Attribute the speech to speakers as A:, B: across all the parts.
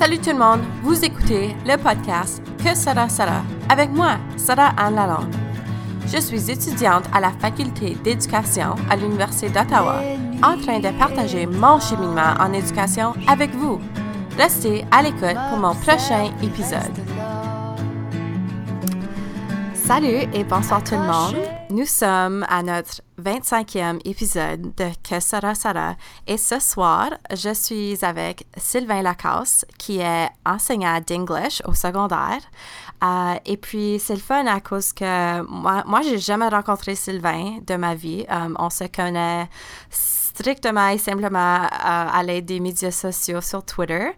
A: Salut tout le monde, vous écoutez le podcast Que sera sera avec moi, Sarah Anne Lalonde. Je suis étudiante à la faculté d'éducation à l'Université d'Ottawa, en train de partager mon cheminement en éducation avec vous. Restez à l'écoute pour mon prochain épisode. Salut et bonsoir tout le monde. Nous sommes à notre 25e épisode de Que sera sera et ce soir, je suis avec Sylvain Lacasse qui est enseignant d'English au secondaire. Euh, et puis c'est le fun à cause que moi, moi j'ai jamais rencontré Sylvain de ma vie. Euh, on se connaît strictement et simplement euh, à l'aide des médias sociaux sur Twitter.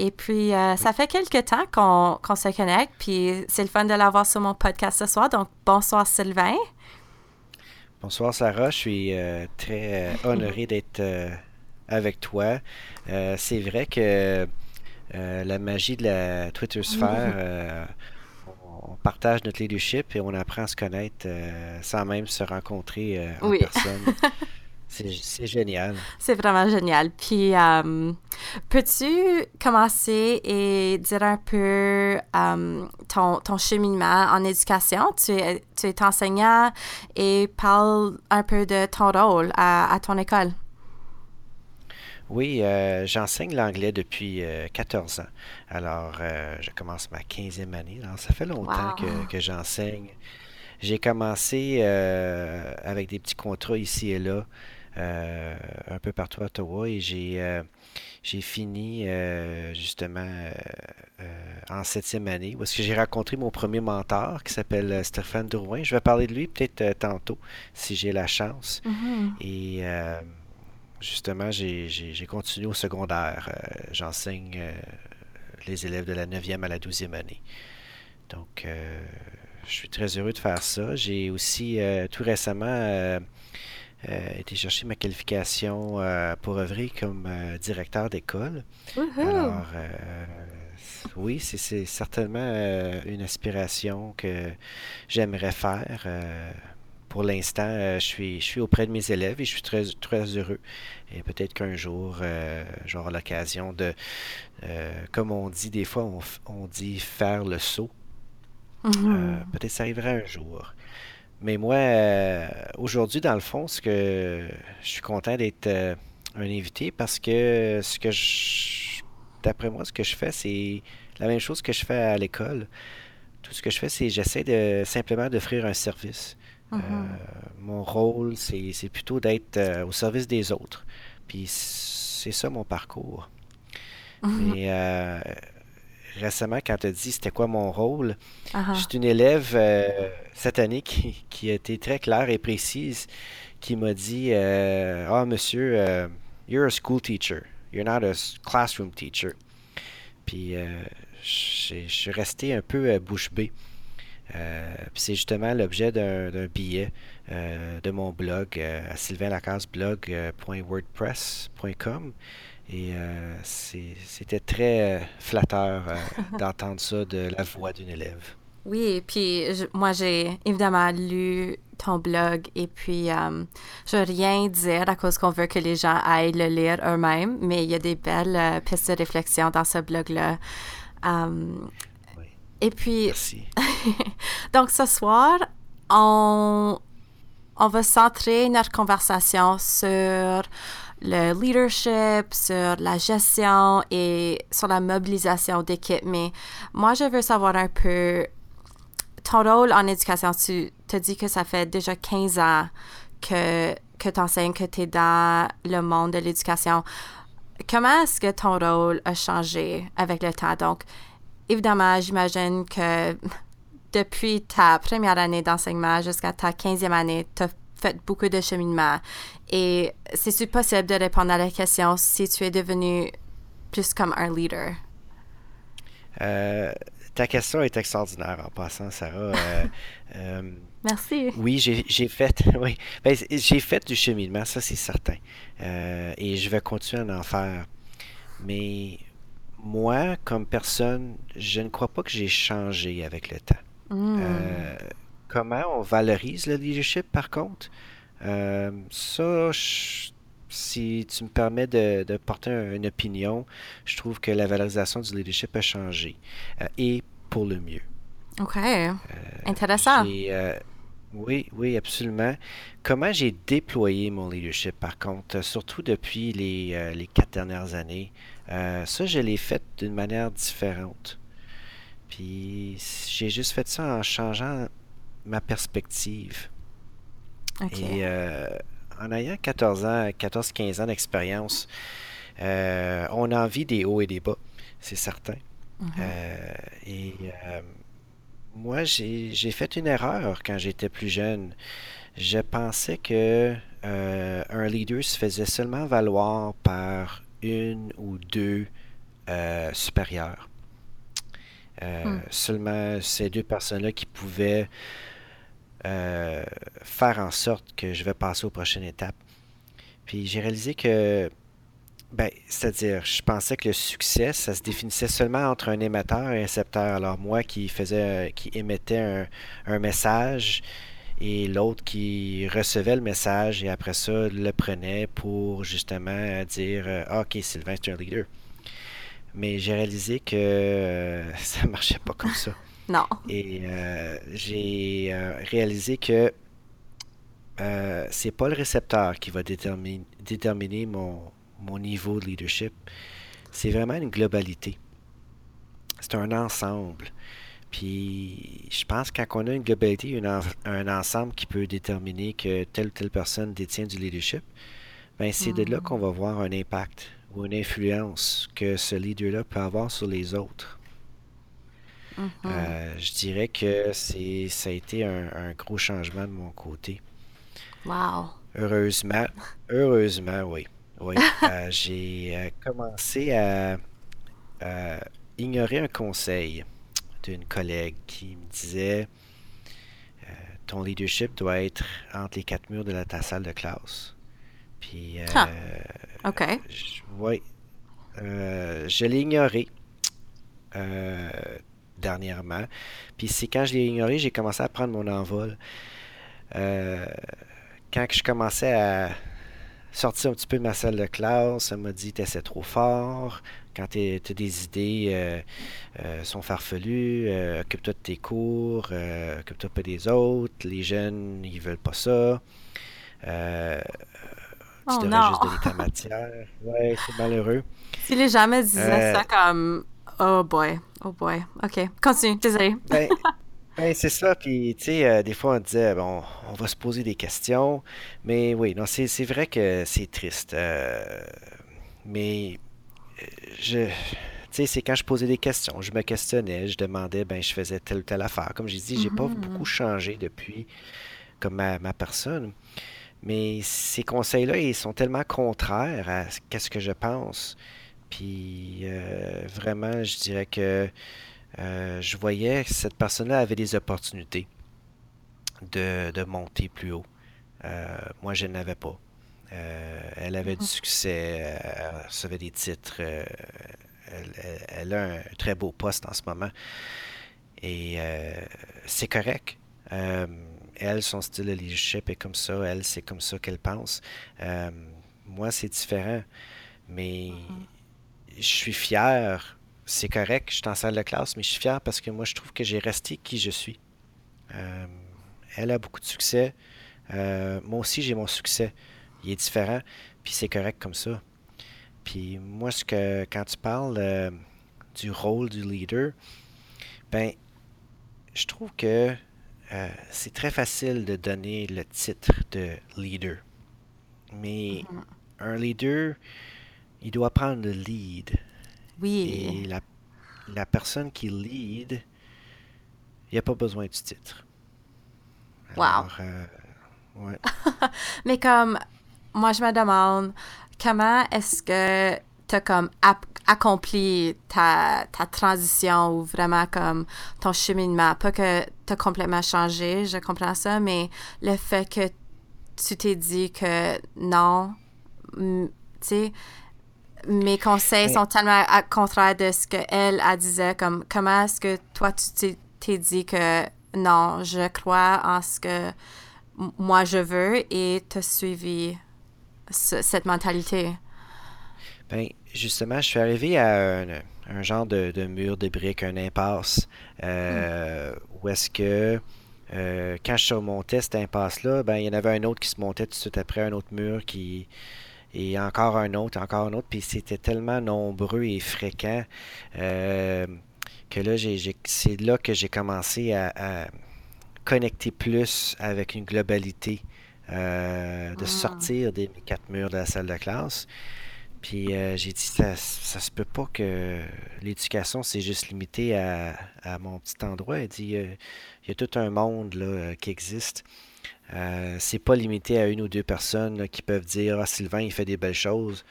A: Et puis, ça fait quelques temps qu'on se connecte, puis c'est le fun de l'avoir sur mon podcast ce soir. Donc, bonsoir Sylvain.
B: Bonsoir Sarah, je suis euh, très honoré d'être avec toi. c'est vrai que la magie de la Twitter sphère, on, partage notre leadership et on apprend à se connaître sans même se rencontrer en oui. personne. C'est génial.
A: C'est vraiment génial. Puis, euh, peux-tu commencer et dire un peu euh, ton, ton, cheminement en éducation? Tu es, tu es enseignant et parle un peu de ton rôle à, à ton école.
B: Oui, euh, j'enseigne l'anglais depuis 14 ans. Alors, je commence ma 15e année. Alors, ça fait longtemps que, que j'enseigne. J'ai commencé avec des petits contrats ici et là. Euh, un peu partout à Ottawa et j'ai euh, j'ai fini euh, justement en septième année où est-ce que j'ai rencontré mon premier mentor qui s'appelle Stéphane Drouin. Je vais parler de lui peut-être tantôt si j'ai la chance.
A: Mm-hmm.
B: Et justement, j'ai continué au secondaire. J'enseigne les élèves de la 9e à la 12e année. Donc, je suis très heureux de faire ça. J'ai aussi tout récemment été chercher ma qualification euh, pour œuvrer comme euh, directeur d'école. Alors, oui, c'est certainement une aspiration que j'aimerais faire. pour l'instant, je, suis, je suis auprès de mes élèves et je suis très, très heureux. Et peut-être qu'un jour, j'aurai l'occasion de, comme on dit des fois, on, dit faire le saut.
A: Mm-hmm.
B: peut-être ça arriverait un jour. Mais moi, euh, aujourd'hui, dans le fond, ce que je suis content d'être euh, un invité parce que ce que je, d'après moi, ce que je fais, c'est la même chose que je fais à l'école. Tout ce que je fais, c'est j'essaie de simplement d'offrir un service. Euh,
A: Mm-hmm.
B: mon rôle, c'est, plutôt d'être au service des autres. Puis c'est ça mon parcours.
A: Mm-hmm.
B: Mais récemment, quand tu as dit c'était quoi mon rôle, j'ai une élève euh, cette année qui, qui a été très claire et précise, qui m'a dit euh, Ah, monsieur, euh, you're a school teacher. You're not a classroom teacher. Puis euh, je suis resté un peu bouche bée. Euh, c'est justement l'objet d'un billet euh, de mon blog euh, à sylvainlacasse.blog.wordpress.com. Et euh, c'était très euh, flatteur euh, d'entendre ça de la voix d'une élève.
A: Oui, puis je- moi j'ai évidemment lu ton blog et puis euh, je veux rien dire à cause qu'on veut que les gens aillent le lire eux-mêmes, mais il y a des belles pistes de réflexion dans ce blog-là.
B: Oui.
A: et puis,
B: Merci.
A: donc ce soir, on, on va centrer notre conversation sur le leadership, sur la gestion et sur la mobilisation d'équipe. Mais moi, je veux savoir un peu ton rôle en éducation. Tu te dis que ça fait déjà 15 ans que, que tu enseignes, que tu es dans le monde de l'éducation. Comment est-ce que ton rôle a changé avec le temps? Donc, évidemment, j'imagine que depuis ta première année d'enseignement jusqu'à ta 15e année, tu as fait beaucoup de cheminement. Et c'est possible de répondre à la question si tu es devenu plus comme un leader?
B: Euh, ta question est extraordinaire en passant, Sarah. Euh, euh,
A: Merci.
B: oui, j'ai fait, oui, Ben, j'ai fait du cheminement, ça c'est certain. Et je vais continuer à en faire. Mais moi, comme personne, je ne crois pas que j'ai changé avec le temps.
A: Mm.
B: Euh, comment on valorise le leadership, par contre? Euh, ça, je- si tu me permets de, de porter une opinion, je trouve que la valorisation du leadership a changé et pour le mieux.
A: OK. Intéressant.
B: Oui, oui, absolument. Comment j'ai déployé mon leadership, par contre, surtout depuis les, euh, les quatre dernières années, euh, ça, je l'ai fait d'une manière différente. Puis, j'ai juste fait ça en changeant ma perspective. Et euh, en ayant 14 ans, 14-15 ans d'expérience, on a envie des hauts et des bas, c'est certain. Mm-hmm. et moi, j'ai fait une erreur quand j'étais plus jeune. Je pensais que euh, un leader se faisait seulement valoir par une ou deux euh, supérieurs. Euh, hmm. Seulement ces deux personnes-là qui pouvaient faire en sorte que je vais passer aux prochaines étapes. Puis j'ai réalisé que ben, c'est-à-dire, je pensais que le succès, ça se définissait seulement entre un émetteur et un récepteur. Alors moi qui faisais, qui émettais un, message et l'autre qui recevait le message et après ça le prenait pour justement dire ah, ok Sylvain c'est un leader. Mais j'ai réalisé que euh, ça marchait pas comme ça.
A: Non.
B: Et euh, j'ai euh, réalisé que c'est pas le récepteur qui va déterminer, déterminer mon, mon niveau de leadership, c'est vraiment une globalité. C'est un ensemble. Puis je pense que quand on a une globalité, un ensemble qui peut déterminer que telle ou telle personne détient du leadership, ben c'est de là mm. qu'on va voir un impact ou une influence que ce leader-là peut avoir sur les autres. Mm-hmm. Euh, je dirais que c'est ça a été un, un, gros changement de mon côté.
A: Wow.
B: Heureusement, heureusement, oui. Oui, euh, j'ai euh, commencé à, ignorer un conseil d'une collègue qui me disait euh, ton leadership doit être entre les quatre murs de ta salle de classe. Puis,
A: OK.
B: oui, je l'ai ignoré dernièrement. Puis c'est quand je l'ai ignoré, j'ai commencé à prendre mon envol. quand je commençais à sorti un petit peu de ma salle de classe. Elle m'a dit c'est trop fort. Quand tu as des idées euh, euh, sont farfelues, euh, occupe-toi de tes cours, occupe-toi pas des autres. Les jeunes, ils veulent pas ça. tu oh devrais juste donner ta matière. Ouais, c'est malheureux.
A: Si les gens me disaient ça comme Oh boy, oh boy. OK, continue, désolé.
B: Ben, ben, c'est ça. Puis, tu sais, euh, des fois, on disait, bon, on va se poser des questions. Mais oui, non, c'est, vrai que c'est triste. Euh, mais, euh, je. Tu sais, c'est quand je posais des questions, je me questionnais, je demandais, ben, je faisais telle ou telle affaire. Comme j'ai dit, j'ai pas mm-hmm. beaucoup changé depuis, comme ma, personne. Mais ces conseils-là, ils sont tellement contraires à ce que je pense. Puis, vraiment, je dirais que euh, je voyais que cette personne-là avait des opportunités de, monter plus haut. Euh, moi, je n'avais pas. Euh, elle avait du mhm. succès, elle recevait des titres, elle, a un très beau poste en ce moment. Et c'est correct. elle, son style de leadership est comme ça, elle, c'est comme ça qu'elle pense. moi, c'est différent. Mais mhm. Je suis fier c'est correct, je suis en salle de classe, mais je suis fier parce que moi, je trouve que j'ai resté qui je suis. Euh, elle a beaucoup de succès. Euh, moi aussi, j'ai mon succès. Il est différent, puis c'est correct comme ça. Puis moi, ce que quand tu parles euh, du rôle du leader, ben, je trouve que c'est très facile de donner le titre de leader. Mais mm-hmm. un leader, il doit prendre le lead.
A: Oui.
B: Et la, la personne qui lead, il n'y a pas besoin du titre.
A: wow.
B: Euh, ouais.
A: Mais comme, moi, je me demande, comment est-ce que tu as comme accompli ta, ta, transition ou vraiment comme ton cheminement? Pas que tu as complètement changé, je comprends ça, mais le fait que tu t'es dit que non, tu sais, mes conseils sont tellement à contraire de ce qu'elle a disait. Comme, comment est-ce que toi, tu t'es dit que non, je crois en ce que moi je veux et tu as suivi cette mentalité?
B: Ben, justement, je suis arrivé à un, genre de, mur de briques, un impasse, euh, où est-ce que euh, quand je surmontais cette impasse-là, ben, il y en avait un autre qui se montait tout de suite après, un autre mur qui. Et encore un autre, encore un autre. Puis c'était tellement nombreux et fréquent euh, que là, c'est là que j'ai commencé à, connecter plus avec une globalité, de ah. sortir des quatre murs de la salle de classe. Puis euh, j'ai dit, ça, ça se peut pas que l'éducation, c'est juste limité à, mon petit endroit. Elle dit, euh, il y a tout un monde là, euh, qui existe. C'est pas limité à une ou deux personnes qui peuvent dire, ah, Sylvain, il fait des belles choses.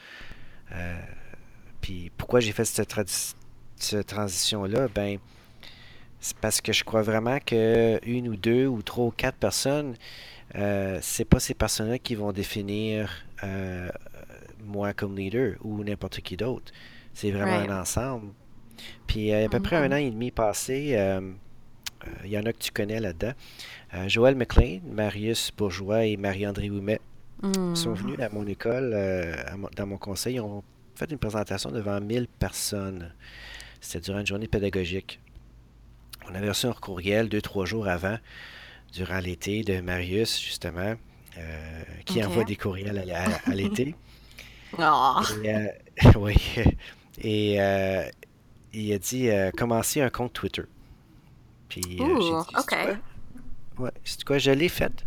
B: puis pourquoi j'ai fait cette, cette transition-là? Ben, c'est parce que je crois vraiment que une ou deux ou trois ou quatre personnes, c'est pas ces personnes-là qui vont définir moi comme leader ou n'importe qui d'autre. C'est vraiment un ensemble. Puis euh, à peu près un mm-hmm. an et demi passé, euh, euh, il y en a que tu connais là-dedans. Joël McLean, Marius Bourgeois et Marie-André Ouimet sont venus à mon école, dans mon conseil. Ils ont fait une présentation devant 1000 personnes. C'était durant une journée pédagogique. On avait reçu un courriel deux, trois jours avant, durant l'été, de Marius, justement, qui envoie des courriels à l'été.
A: Oh.
B: Et, euh, oui. Et euh, il a dit euh, commencer un compte Twitter.
A: Puis Ooh, dit, OK.
B: Ouais, c'est quoi, je l'ai fait.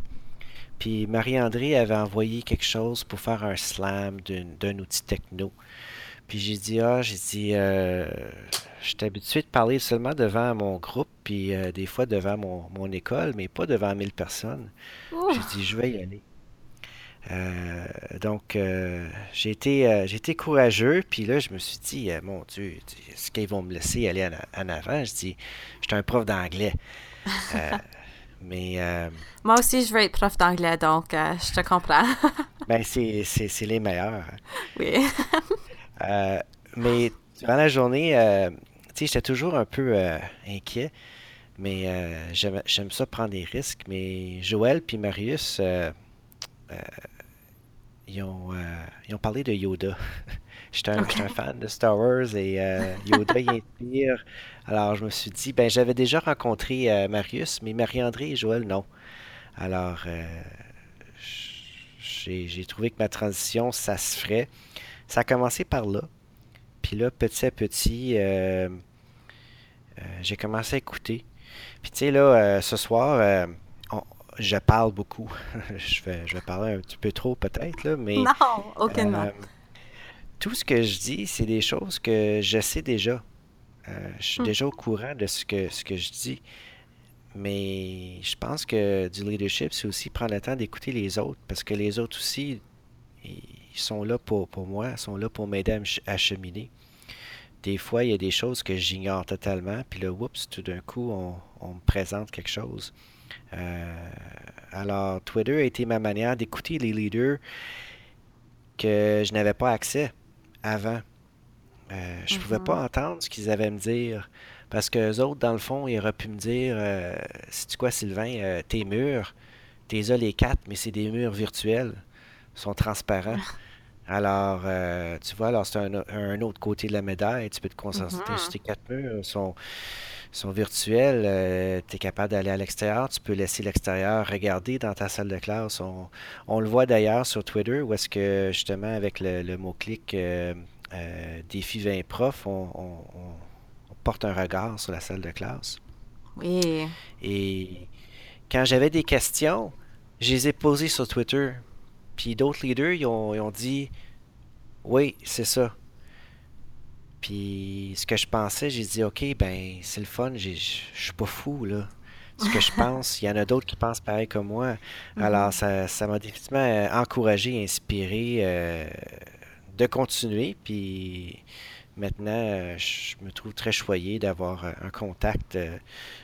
B: Puis Marie-André avait envoyé quelque chose pour faire un slam d'un outil techno. Puis j'ai dit, ah, j'ai dit, euh, je suis habitué de parler seulement devant mon groupe, puis des fois devant mon, mon, école, mais pas devant 1000 personnes. J'ai dit, je vais y aller. Euh, donc, euh, j'ai été, euh, été courageux, puis là, je me suis dit, mon Dieu, est-ce qu'ils vont me laisser aller en, avant? Je dis, je suis un prof d'anglais. mais.
A: Moi aussi, je veux être prof d'anglais, donc je te comprends.
B: ben, c'est les meilleurs.
A: Oui.
B: mais durant la journée, tu sais, j'étais toujours un peu inquiet, mais j'aime ça prendre des risques. Mais Joël puis Marius ils ont, euh, ils ont parlé de Yoda. J'étais un, un, fan de Star Wars et euh, Yoda y inspire. Alors je me suis dit, ben j'avais déjà rencontré euh, Marius, mais Marie-André et Joël, non. Alors j'ai trouvé que ma transition, ça se ferait. Ça a commencé par là. Puis là, petit à petit, j'ai commencé à écouter. Puis tu sais, là, ce soir, je parle beaucoup. je, vais, je vais parler un petit peu trop peut-être, là, mais...
A: Non, aucunement. Euh,
B: tout ce que je dis, c'est des choses que je sais déjà. Euh, je suis hmm. déjà au courant de ce que, ce que je dis. Mais je pense que du leadership, c'est aussi prendre le temps d'écouter les autres, parce que les autres aussi, ils sont là pour, pour moi, ils sont là pour m'aider à, cheminer. Des fois, il y a des choses que j'ignore totalement, puis là, oups, tout d'un coup, on, on me présente quelque chose. Euh, alors, Twitter a été ma manière d'écouter les leaders que je n'avais pas accès avant. Euh, je ne pouvais pas mm-hmm. entendre ce qu'ils avaient à me dire. Parce que les autres, dans le fond, ils auraient pu me dire euh, C'est quoi, Sylvain, tes murs, tes as les quatre, mais c'est des murs virtuels. Ils sont transparents. Alors, tu vois, alors c'est un, autre côté de la médaille. Tu peux te concentrer mm-hmm. sur tes quatre murs. Ils sont, sont virtuels, euh, tu es capable d'aller à l'extérieur, tu peux laisser l'extérieur regarder dans ta salle de classe. On, le voit d'ailleurs sur Twitter où est-ce que justement avec le, mot-clic euh, euh, défi 20 profs, on, porte un regard sur la salle de classe.
A: Oui.
B: Et quand j'avais des questions, je les ai posées sur Twitter. Puis d'autres leaders, ils ont, ils ont dit Oui, c'est ça. Puis ce que je pensais, j'ai dit, OK, ben c'est le fun, je suis pas fou, là. Ce que je pense, il y en a d'autres qui pensent pareil comme moi. Mhm. Alors, ça, ça m'a définitivement euh, encouragé, inspiré euh, de continuer. Puis maintenant, euh, je me trouve très choyé d'avoir un contact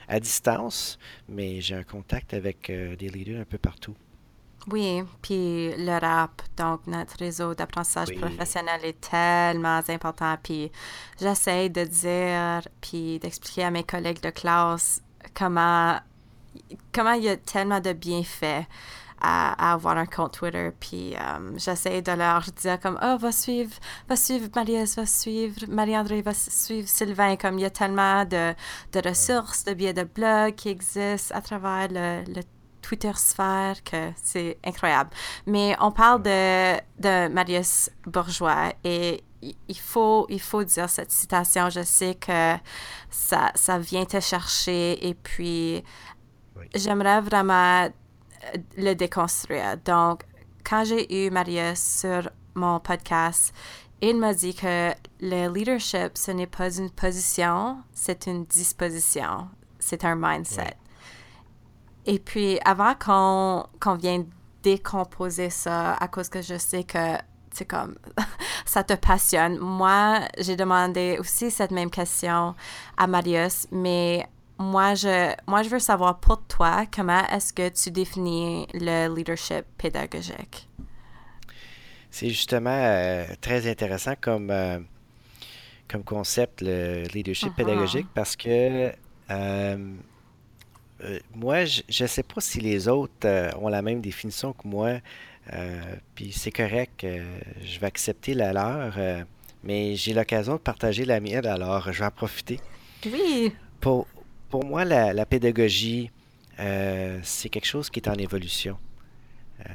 B: à distance, mais j'ai un contact avec des leaders un peu partout.
A: Oui, puis le rap, donc notre réseau d'apprentissage professionnel est tellement important. Puis j'essaie de dire, puis d'expliquer à mes collègues de classe comment, comment il y a tellement de bienfaits à, avoir un compte Twitter. Puis euh, j'essaie de leur dire comme, oh, va suivre, va suivre Marius, va suivre Marie-André, va suivre Sylvain. Comme il y a tellement de, de ressources, de biais de blogs qui existent à travers le, le Twitter sphère que c'est incroyable. Mais on parle de, de Marius Bourgeois et il faut, il faut dire cette citation. Je sais que ça, ça vient te chercher et puis j'aimerais vraiment euh, le déconstruire. Donc, quand j'ai eu Marius sur mon podcast, il m'a dit que le leadership, ce n'est pas une position, c'est une disposition. C'est un mindset. Et puis, avant qu'on vienne décomposer ça, à cause que je sais que c'est comme ça te passionne. Moi, j'ai demandé aussi cette même question à Marius, mais moi je, moi, je veux savoir pour toi, comment est-ce que tu définis le leadership pédagogique?
B: C'est justement euh, très intéressant comme, euh, comme concept, le leadership uh-huh. pédagogique, parce que euh, moi, je ne sais pas si les autres ont la même définition que moi. puis c'est correct, je vais accepter la leur, mais j'ai l'occasion de partager la mienne, alors je vais en profiter.
A: Oui.
B: Pour, pour moi, la, pédagogie, euh, c'est quelque chose qui est en évolution. Euh,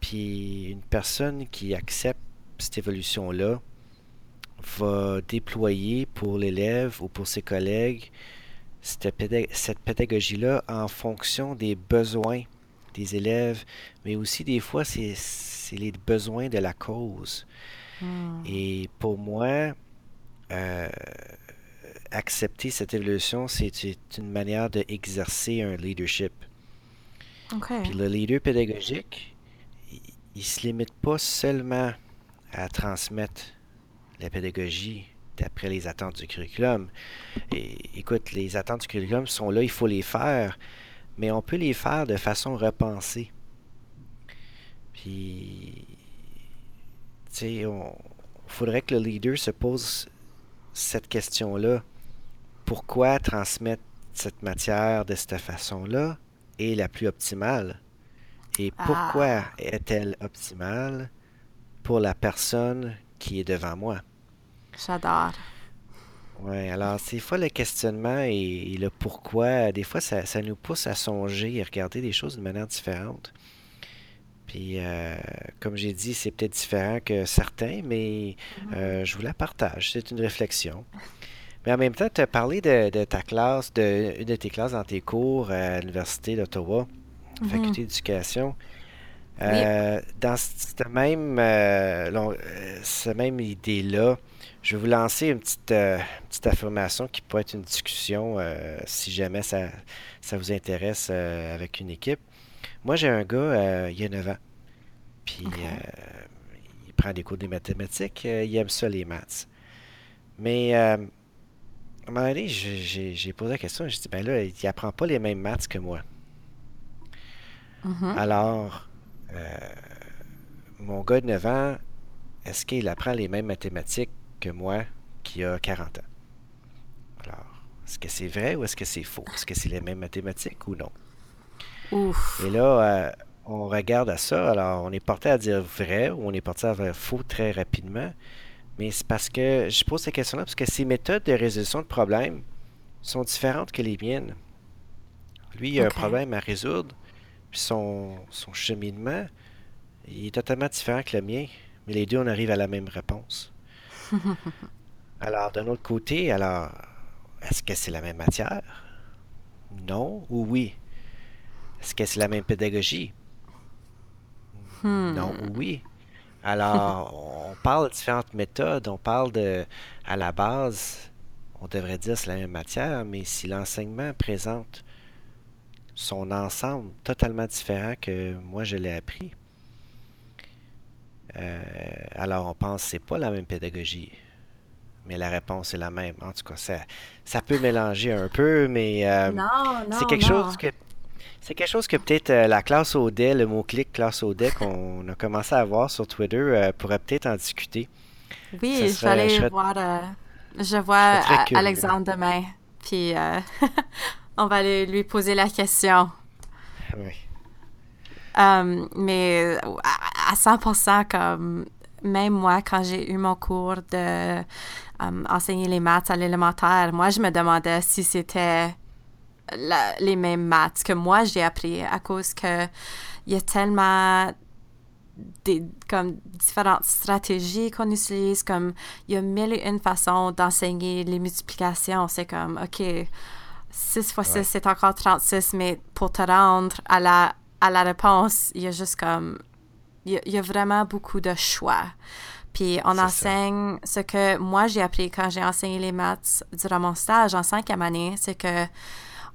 B: puis une personne qui accepte cette évolution-là va déployer pour l'élève ou pour ses collègues cette, pédagogie-là en fonction des besoins des élèves, mais aussi des fois, c'est les besoins de la cause. Hmm. Et pour moi, euh, accepter cette évolution, c'est une manière d'exercer un leadership. Puis le leader pédagogique, il, ne se limite pas seulement à transmettre la pédagogie d'après les attentes du curriculum. Et, écoute, les attentes du curriculum sont là, il faut les faire, mais on peut les faire de façon repensée. Puis, tu sais, il faudrait que le leader se pose cette question-là pourquoi transmettre cette matière de cette façon-là est la plus optimale? Et pourquoi ah. est-elle optimale pour la personne qui est devant moi?
A: J'adore.
B: Oui, alors des fois le questionnement et, le pourquoi, des fois ça, nous pousse à songer et regarder les choses de manière différente. Puis, euh, comme j'ai dit, c'est peut-être différent que certains, mais mm-hmm. euh, je vous la partage. C'est une réflexion. Mais en même temps, tu as parlé de, ta classe, de une de tes classes dans tes cours à l'Université d'Ottawa, mhm. faculté d'éducation. Euh, dans cette même, euh, euh, même idée-là, je vais vous lancer une petite, petite affirmation qui peut être une discussion si jamais ça, ça vous intéresse avec une équipe. Moi, j'ai un gars, il y a 9 ans, puis il prend des cours de mathématiques, il aime ça, les maths. Mais à un moment donné, j'ai posé la question, j'ai dit, ben là, il apprend pas les mêmes maths que moi. Mm-hmm. Alors, euh, mon gars de 9 ans, est-ce qu'il apprend les mêmes mathématiques que moi qui a 40 ans? Alors, est-ce que c'est vrai ou est-ce que c'est faux? Est-ce que c'est les mêmes mathématiques ou non? Et là, euh, on regarde à ça, alors on est porté à dire vrai ou on est porté à dire faux très rapidement. Mais c'est parce que je pose cette question-là parce que ses méthodes de résolution de problèmes sont différentes que les miennes. Lui, il a un problème à résoudre, puis son, son cheminement il est totalement différent que le mien, mais les deux, on arrive à la même réponse. alors, d'un autre côté, alors, est-ce que c'est la même matière? Non ou oui? Est-ce que c'est la même pédagogie? Non ou oui? Alors, on parle de différentes méthodes, on parle de, à la base, on devrait dire c'est la même matière, mais si l'enseignement présente son ensemble totalement différent que moi je l'ai appris, euh, alors on pense que c'est pas la même pédagogie. Mais la réponse est la même. En tout cas, ça, ça peut mélanger un peu, mais euh, c'est quelque chose que c'est quelque chose que peut-être euh, la classe Audet, le mot-clic classe Audet qu'on a commencé à voir sur Twitter euh, pourrait peut-être en discuter.
A: Oui, j'allais voir. Euh, je vois Alexandre demain. Puis on va aller lui poser la question.
B: Oui.
A: Um, mais à, à 100%, comme même moi, quand j'ai eu mon cours de um, enseigner les maths à l'élémentaire, moi, je me demandais si c'était la- les mêmes maths que moi j'ai appris à cause que il y a tellement des comme différentes stratégies qu'on utilise comme il y a mille et une façons d'enseigner les multiplications c'est comme ok 6 fois 6
B: Ouais.
A: c'est encore 36 mais pour te rendre à la à la réponse il y a juste comme il y a, il y a vraiment beaucoup de choix puis on
B: ça.
A: enseigne ce que moi j'ai appris quand j'ai enseigné les maths durant mon stage en cinquième année, c'est que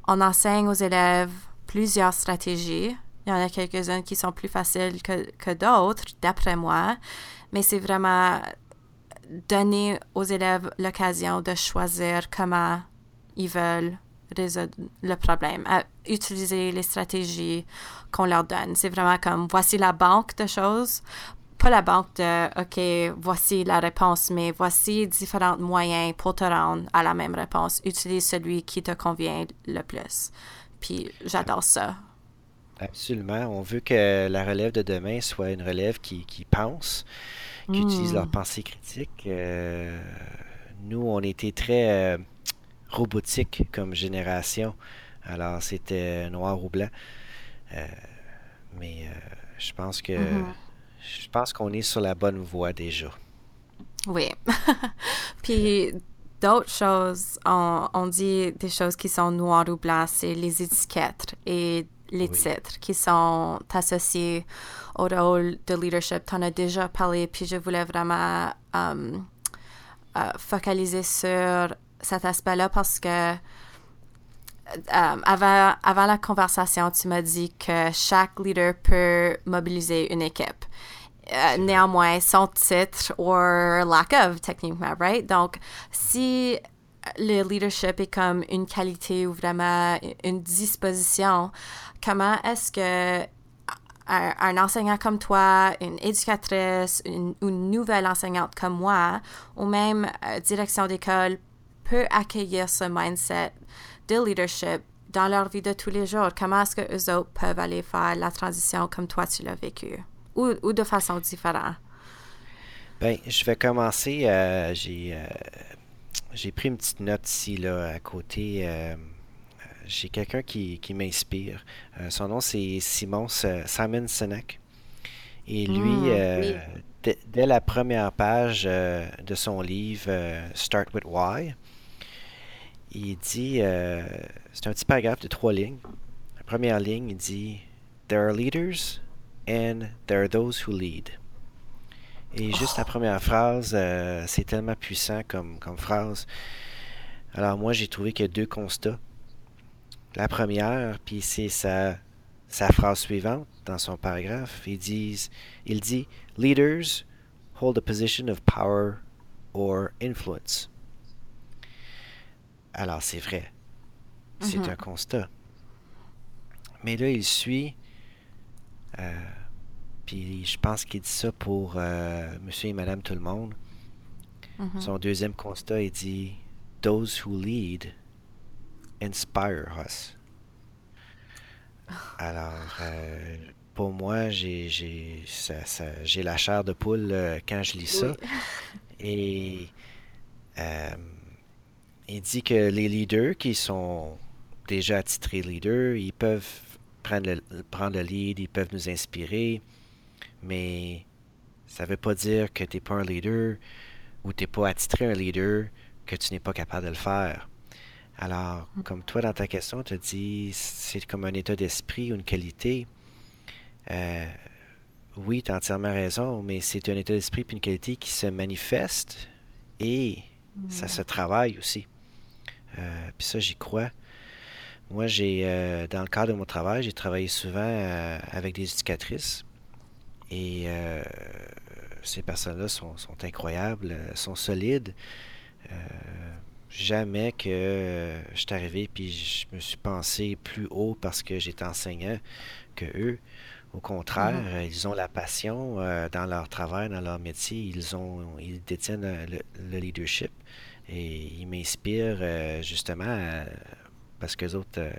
A: on enseigne aux élèves plusieurs stratégies. Il y en a quelques-unes qui sont plus faciles que, que d'autres, d'après moi, mais c'est vraiment donner aux élèves l'occasion de choisir comment ils veulent résoudre le problème, à utiliser les stratégies qu'on leur donne. C'est vraiment comme voici la banque de choses, pas la banque de OK, voici la réponse, mais voici différents moyens pour te rendre à la même réponse. Utilise celui qui te convient le plus. Puis j'adore ça.
B: Absolument. On veut que la relève de demain soit une relève qui, qui pense, qui utilise leur pensée critique. Euh, nous, on était très euh, robotique comme génération. Alors, c'était noir ou blanc. Euh, mais euh, je pense que
A: Mhm.
B: je pense qu'on est sur la bonne voie déjà.
A: Oui. Puis d'autres choses, on, on dit des choses qui sont noires ou blancs, c'est les étiquettes et les
B: Oui.
A: titres qui sont associés au rôle de leadership. Tu en as déjà parlé, puis je voulais vraiment um, euh, focaliser sur cet aspect-là parce que euh, avant, avant la conversation, tu m'as dit que chaque leader peut mobiliser une équipe. Euh, néanmoins, son titre or lack of, techniquement, right? Donc, si le leadership est comme une qualité ou vraiment une disposition, comment est-ce que un, enseignant comme toi, une éducatrice, une, une nouvelle enseignante comme moi, ou même euh, direction d'école peut accueillir ce mindset de leadership dans leur vie de tous les jours? Comment est-ce que eux autres peuvent aller faire la transition comme toi tu l'as vécu? Ou, de façon différente?
B: Ben, je vais commencer. euh, j'ai euh, j'ai pris une petite note ici là à côté. J'ai quelqu'un qui, qui m'inspire. Euh, son nom c'est Simon Simon Sinek. Et lui,
A: Mm,
B: euh,
A: oui.
B: dès, la première page euh, de son livre Start with Why, il dit, c'est un petit paragraphe de trois lignes. La première ligne, il dit There are leaders and there are those who lead. Et juste la première phrase, euh, c'est tellement puissant comme, comme phrase. Alors moi, j'ai trouvé qu'il y a deux constats. La première, puis c'est sa, sa phrase suivante dans son paragraphe. Il dit, il dit Leaders hold a position of power or influence. Alors c'est vrai. C'est
A: Mhm.
B: un constat. Mais là, il suit. euh, puis je pense qu'il dit ça pour euh, monsieur et madame tout le monde.
A: Mhm.
B: Son deuxième constat, il dit Those who lead inspire us. Alors, euh, pour moi, j'ai j'ai ça- ça- j'ai la chair de poule euh, quand je lis ça.
A: Oui.
B: Et euh, il dit que les leaders qui sont déjà attitrés leaders, ils peuvent prendre le, prendre le lead, ils peuvent nous inspirer, mais ça veut pas dire que tu n'es pas un leader ou tu n'es pas attitré un leader que tu n'es pas capable de le faire. Alors, comme toi dans ta question, tu as dit c'est comme un état d'esprit ou une qualité. Euh, oui, tu as entièrement raison, mais c'est un état d'esprit puis une qualité qui se manifeste et ça se travaille aussi. Euh, puis ça, j'y crois. Moi, j'ai, euh, dans le cadre de mon travail, j'ai travaillé souvent avec des éducatrices et ces personnes-là sont, sont incroyables, sont solides. Jamais que euh, je suis arrivé puis je me suis pensé plus haut parce que j'étais enseignant que eux. Au contraire, euh, ils ont la passion euh, dans leur travail, dans leur métier. Ils ont, ils détiennent euh, le, le leadership et ils m'inspirent euh, justement parce que autres, euh,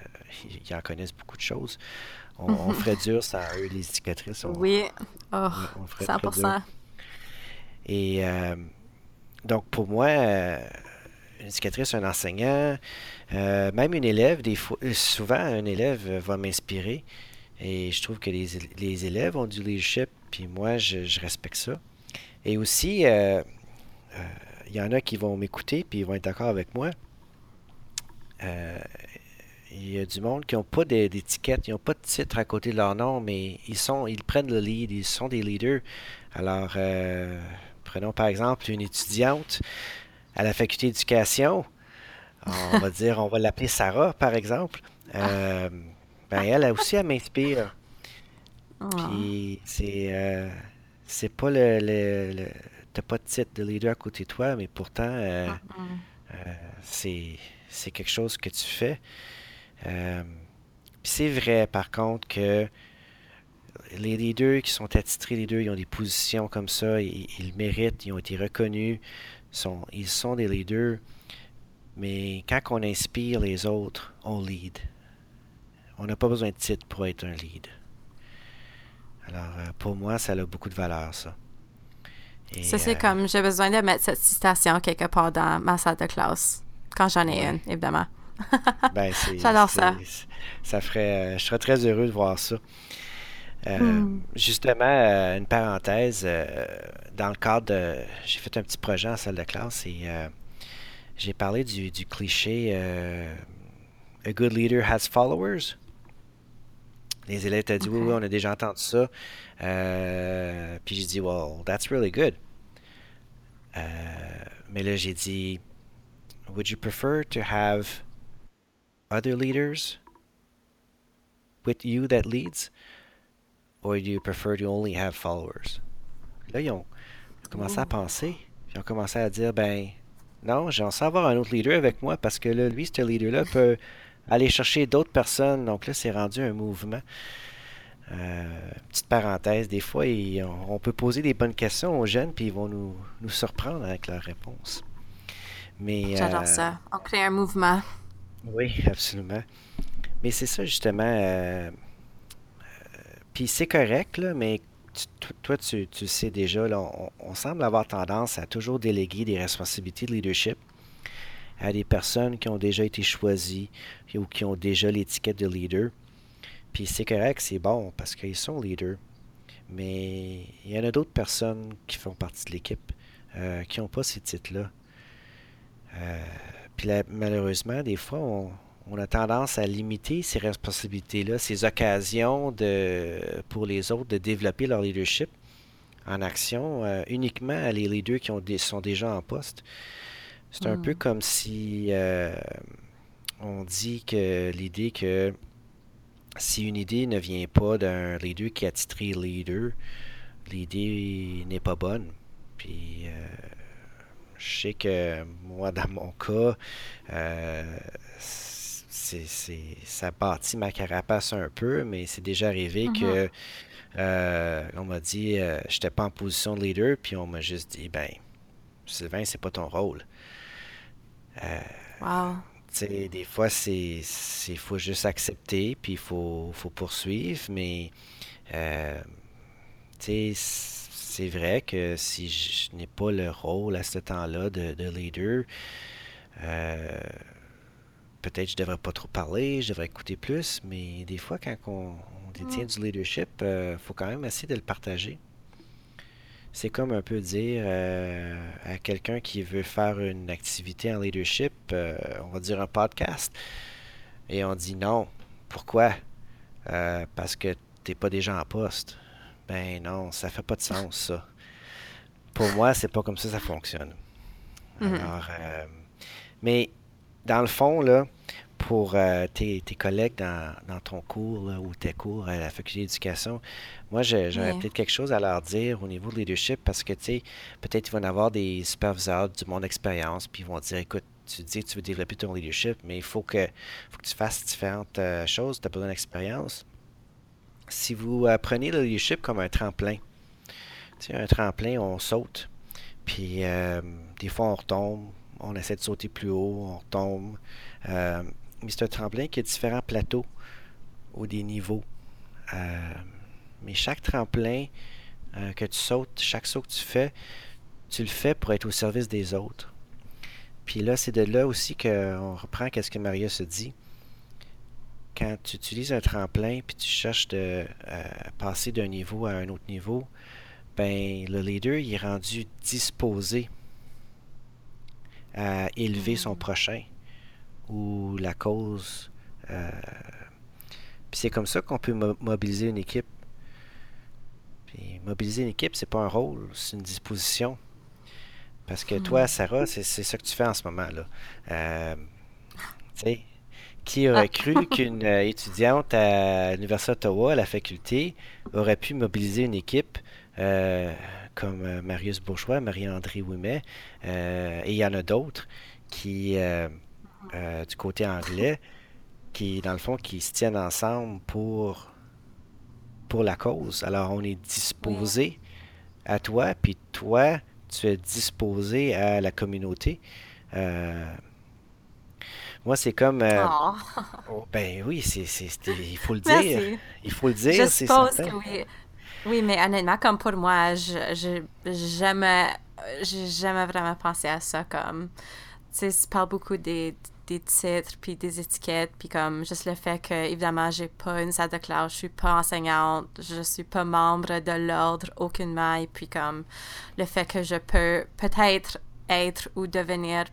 B: ils en connaissent beaucoup de choses. on, ferait dur sans eux, les éducatrices.
A: oui, oh, 100%.
B: Et donc, pour moi, une éducatrice, un enseignant, euh, même une élève, des fois, souvent, un élève va m'inspirer. Et je trouve que les, élèves ont du leadership, puis moi, je, respecte ça. Et aussi, il y en a qui vont m'écouter, puis ils vont être d'accord avec moi. Il y a du monde qui n'ont pas d'étiquette, ils n'ont pas de titre à côté de leur nom, mais ils sont, ils prennent le lead, ils sont des leaders. Alors, euh, prenons par exemple une étudiante à la faculté d'éducation. On va dire, on va l'appeler Sarah, par exemple. Euh, ben, elle aussi, elle m'inspire. Ah. Puis c'est, euh, c'est pas le, le, t'as pas de titre de leader à côté de toi, mais pourtant, c'est, c'est quelque chose que tu fais. Euh, c'est vrai, par contre, que les leaders qui sont attitrés, les deux, ils ont des positions comme ça, ils, ils méritent, ils ont été reconnus, sont, ils sont des leaders. Mais quand on inspire les autres, on lead. On n'a pas besoin de titre pour être un lead. Alors, euh, pour moi, ça a beaucoup de valeur, ça.
A: ça, c'est euh, comme j'ai besoin de mettre cette citation quelque part dans ma salle de classe, quand j'en ai une, évidemment.
B: ben,
A: J'adore ça.
B: Ça ferait, euh, je serais très heureux de voir ça. Euh, hmm. Justement, euh, une parenthèse, dans le cadre de. J'ai fait un petit projet en salle de classe et j'ai parlé du, du cliché A good leader has followers. Les élèves t'ont dit oui, oui, on a déjà entendu ça. puis j'ai dit, well, that's really good. mais là, j'ai dit, would you prefer to have other leaders with you that leads? Or do you prefer to only have followers? Là, ils ont, commencé à penser. Ils ont commencé à dire, ben, non, j'ai envie avoir un autre leader avec moi parce que là, lui, ce leader-là peut aller chercher d'autres personnes. Donc là, c'est rendu un mouvement. Euh, petite parenthèse, des fois, on, peut poser des bonnes questions aux jeunes, puis ils vont nous, nous surprendre avec leurs réponses.
A: Mais, J'adore euh, ça. On crée un mouvement.
B: Oui, absolument. Mais c'est ça, justement. Euh, puis c'est correct, là, mais toi, tu, tu, sais déjà, là, on, semble avoir tendance à toujours déléguer des responsabilités de leadership à des personnes qui ont déjà été choisies ou qui ont déjà l'étiquette de leader. Puis c'est correct, c'est bon parce qu'ils sont leaders. Mais il y en a d'autres personnes qui font partie de l'équipe euh, qui n'ont pas ces titres-là. Euh, puis malheureusement, des fois, on, a tendance à limiter ces responsabilités-là, ces occasions de, pour les autres de développer leur leadership en action euh, uniquement à les leaders qui ont sont déjà en poste. C'est un peu hmm. comme si euh, on dit que l'idée que si une idée ne vient pas d'un leader qui a titré leader, l'idée n'est pas bonne. Puis euh, je sais que moi, dans mon cas, c'est, ça bâtit ma carapace un peu, mais c'est déjà arrivé mm-hmm. que euh, on m'a dit je euh, j'étais pas en position de leader, puis on m'a juste dit ben Sylvain, c'est pas ton rôle.
A: wow.
B: Des fois, c'est il faut juste accepter, puis il faut, faut poursuivre, mais tu sais c'est vrai que si je n'ai pas le rôle à ce temps-là de, leader, euh, peut-être je devrais pas trop parler, je devrais écouter plus, mais des fois, quand on, détient du leadership, il euh, faut quand même essayer de le partager. C'est comme un peu dire euh, à quelqu'un qui veut faire une activité en leadership, on va dire un podcast, et on dit non. Pourquoi? parce que tu n'es pas déjà en poste. Ben non, ça fait pas de sens, ça. Pour moi, c'est pas comme ça que ça fonctionne. Mhm. Alors, euh, mais dans le fond, là, pour euh, tes, collègues dans, ton cours ou tes cours à la faculté d'éducation, moi, j'aurais peut-être quelque chose à leur dire au niveau de leadership parce que, tu sais, peut-être ils vont avoir des superviseurs du monde d'expérience, puis ils vont dire, écoute, tu dis que tu veux développer ton leadership, mais il faut que, faut que tu fasses différentes euh, choses, tu as besoin d'expérience. Si vous euh, prenez le leadership comme un tremplin, tu un tremplin, on saute, puis euh, des fois on retombe, on essaie de sauter plus haut, on retombe. Euh, mais c'est un tremplin qui a différents plateaux ou des niveaux. mais chaque tremplin que tu sautes, chaque saut que tu fais, tu le fais pour être au service des autres. Puis là, c'est de là aussi qu'on reprend ce que Maria se dit. Quand tu utilises un tremplin puis tu cherches de passer d'un niveau à un autre niveau, ben le leader est rendu disposé à élever son prochain ou la cause. Euh, puis c'est comme ça qu'on peut mobiliser une équipe. Puis mobiliser une équipe, c'est pas un rôle, c'est une disposition. Parce que toi, mm. Sarah, c'est ça que tu fais en ce moment là. Euh, tu sais, qui aurait ah. cru qu'une euh, étudiante à l'Université d'Ottawa, à la faculté, aurait pu mobiliser une équipe comme euh, Marius Bourgeois, Marie-André Ouimet, euh, et il y en a d'autres qui, euh, du côté anglais, qui, dans le fond, qui se tiennent ensemble pour, pour la cause. Alors, on est disposé à toi, puis toi, tu es disposé à la communauté. moi, c'est comme. Oh. Oh, ben oui, c'est, il faut le dire. Il faut le dire.
A: Je suppose que oui. Oui, mais honnêtement, comme pour moi, je jamais, j'ai jamais vraiment pensé à ça comme, tu sais, beaucoup des, des titres puis des étiquettes puis comme juste le fait que évidemment j'ai pas une salle de classe je suis pas enseignante je suis pas membre de l'ordre aucunement et puis comme le fait que je peux peut-être être ou devenir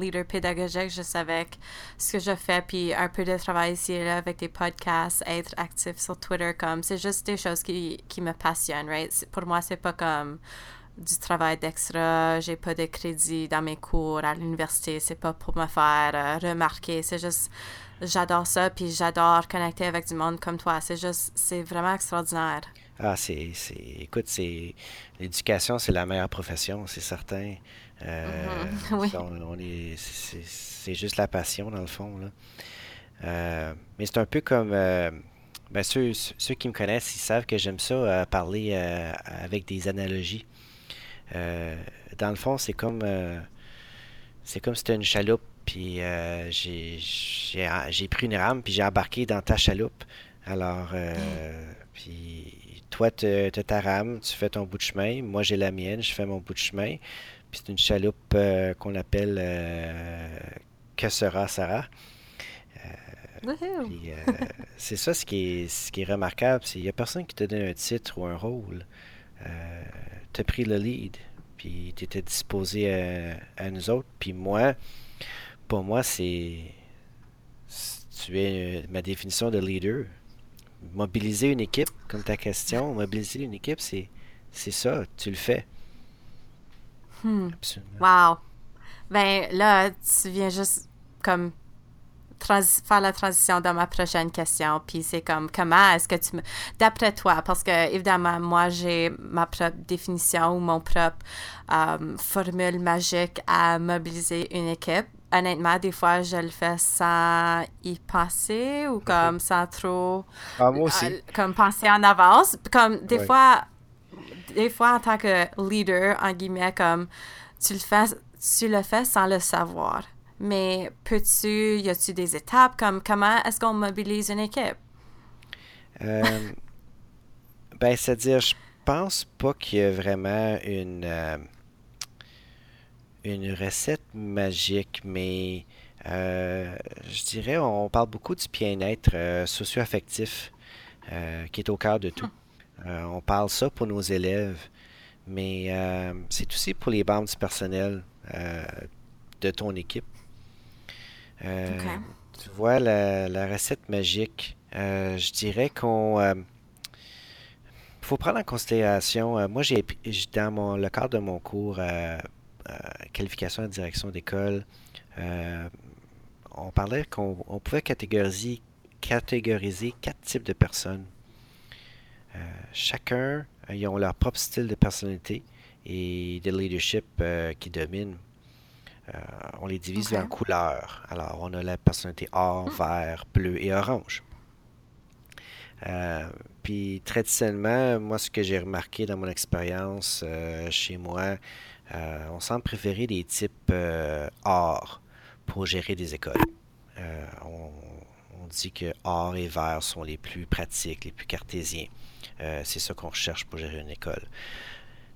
A: leader pédagogique, savais que ce que je fais, puis un peu de travail ici et là avec des podcasts, être actif sur Twitter, comme c'est juste des choses qui, qui me passionnent, right? Pour moi, c'est pas comme du travail d'extra, j'ai pas de crédit dans mes cours à l'université, c'est pas pour me faire euh, remarquer, c'est juste j'adore ça, puis j'adore connecter avec du monde comme toi, c'est juste, c'est vraiment extraordinaire.
B: Ah, c'est, écoute, c'est, l'éducation, c'est la meilleure profession, c'est certain. Euh, mm-hmm. c'est juste la passion, dans le fond. Là. Euh, mais c'est un peu comme. Euh, ben ceux, ceux, qui me connaissent, ils savent que j'aime ça parler avec des analogies. dans le fond, c'est comme. c'est comme si c'était une chaloupe, puis j'ai pris une rame, puis j'ai embarqué dans ta chaloupe. Alors, puis toi, tu as ta rame, tu fais ton bout de chemin. Moi, j'ai la mienne, je fais mon bout de chemin. Puis c'est une chaloupe euh, qu'on appelle euh, Que sera Sarah? Euh, c'est ça ce qui est, ce qui est remarquable. Il n'y a personne qui te donne un titre ou un rôle. tu as pris le lead, puis tu étais disposé à, nous autres. Puis moi, pour moi, c'est. Tu es ma définition de leader. Mobiliser une équipe, comme ta question, mobiliser une équipe, c'est ça, tu le fais.
A: Hmm. Absolument. Wow. Ben là, tu viens juste comme faire la transition dans ma prochaine question. Puis c'est comme, comment est-ce que tu me... D'après toi, parce que évidemment, moi, j'ai ma propre définition ou mon propre euh, formule magique à mobiliser une équipe. Honnêtement, des fois, je le fais sans y passer ou comme sans trop...
B: Ah, moi aussi.
A: Euh, comme penser en avance. Comme des fois des fois, en tant que leader, en guillemets, comme tu le fais, tu le fais sans le savoir. Mais peux-tu, y a-tu des étapes? Comme comment est-ce qu'on mobilise une équipe?
B: Euh, ben, c'est-à-dire, je pense pas qu'il y ait vraiment une, euh, une recette magique, mais euh, je dirais, on parle beaucoup du bien-être socio-affectif qui est au cœur de tout. Euh, on parle ça pour nos élèves, mais euh, c'est aussi pour les membres du personnel euh, de ton équipe. Tu vois, la, recette magique, je dirais qu'on faut prendre en considération, moi j'ai dans mon, le cadre de mon cours qualification et direction d'école, on parlait qu'on pouvait catégoriser, catégoriser quatre types de personnes. Euh, chacun, euh, ils ont leur propre style de personnalité et de leadership euh, qui domine. on les divise en couleurs. Alors, on a la personnalité or, hmm. vert, bleu et orange. puis traditionnellement, moi, ce que j'ai remarqué dans mon expérience chez moi, on semble préférer des types or pour gérer des écoles. on, dit que or et vert sont les plus pratiques, les plus cartésiens. C'est ça qu'on recherche pour gérer une école.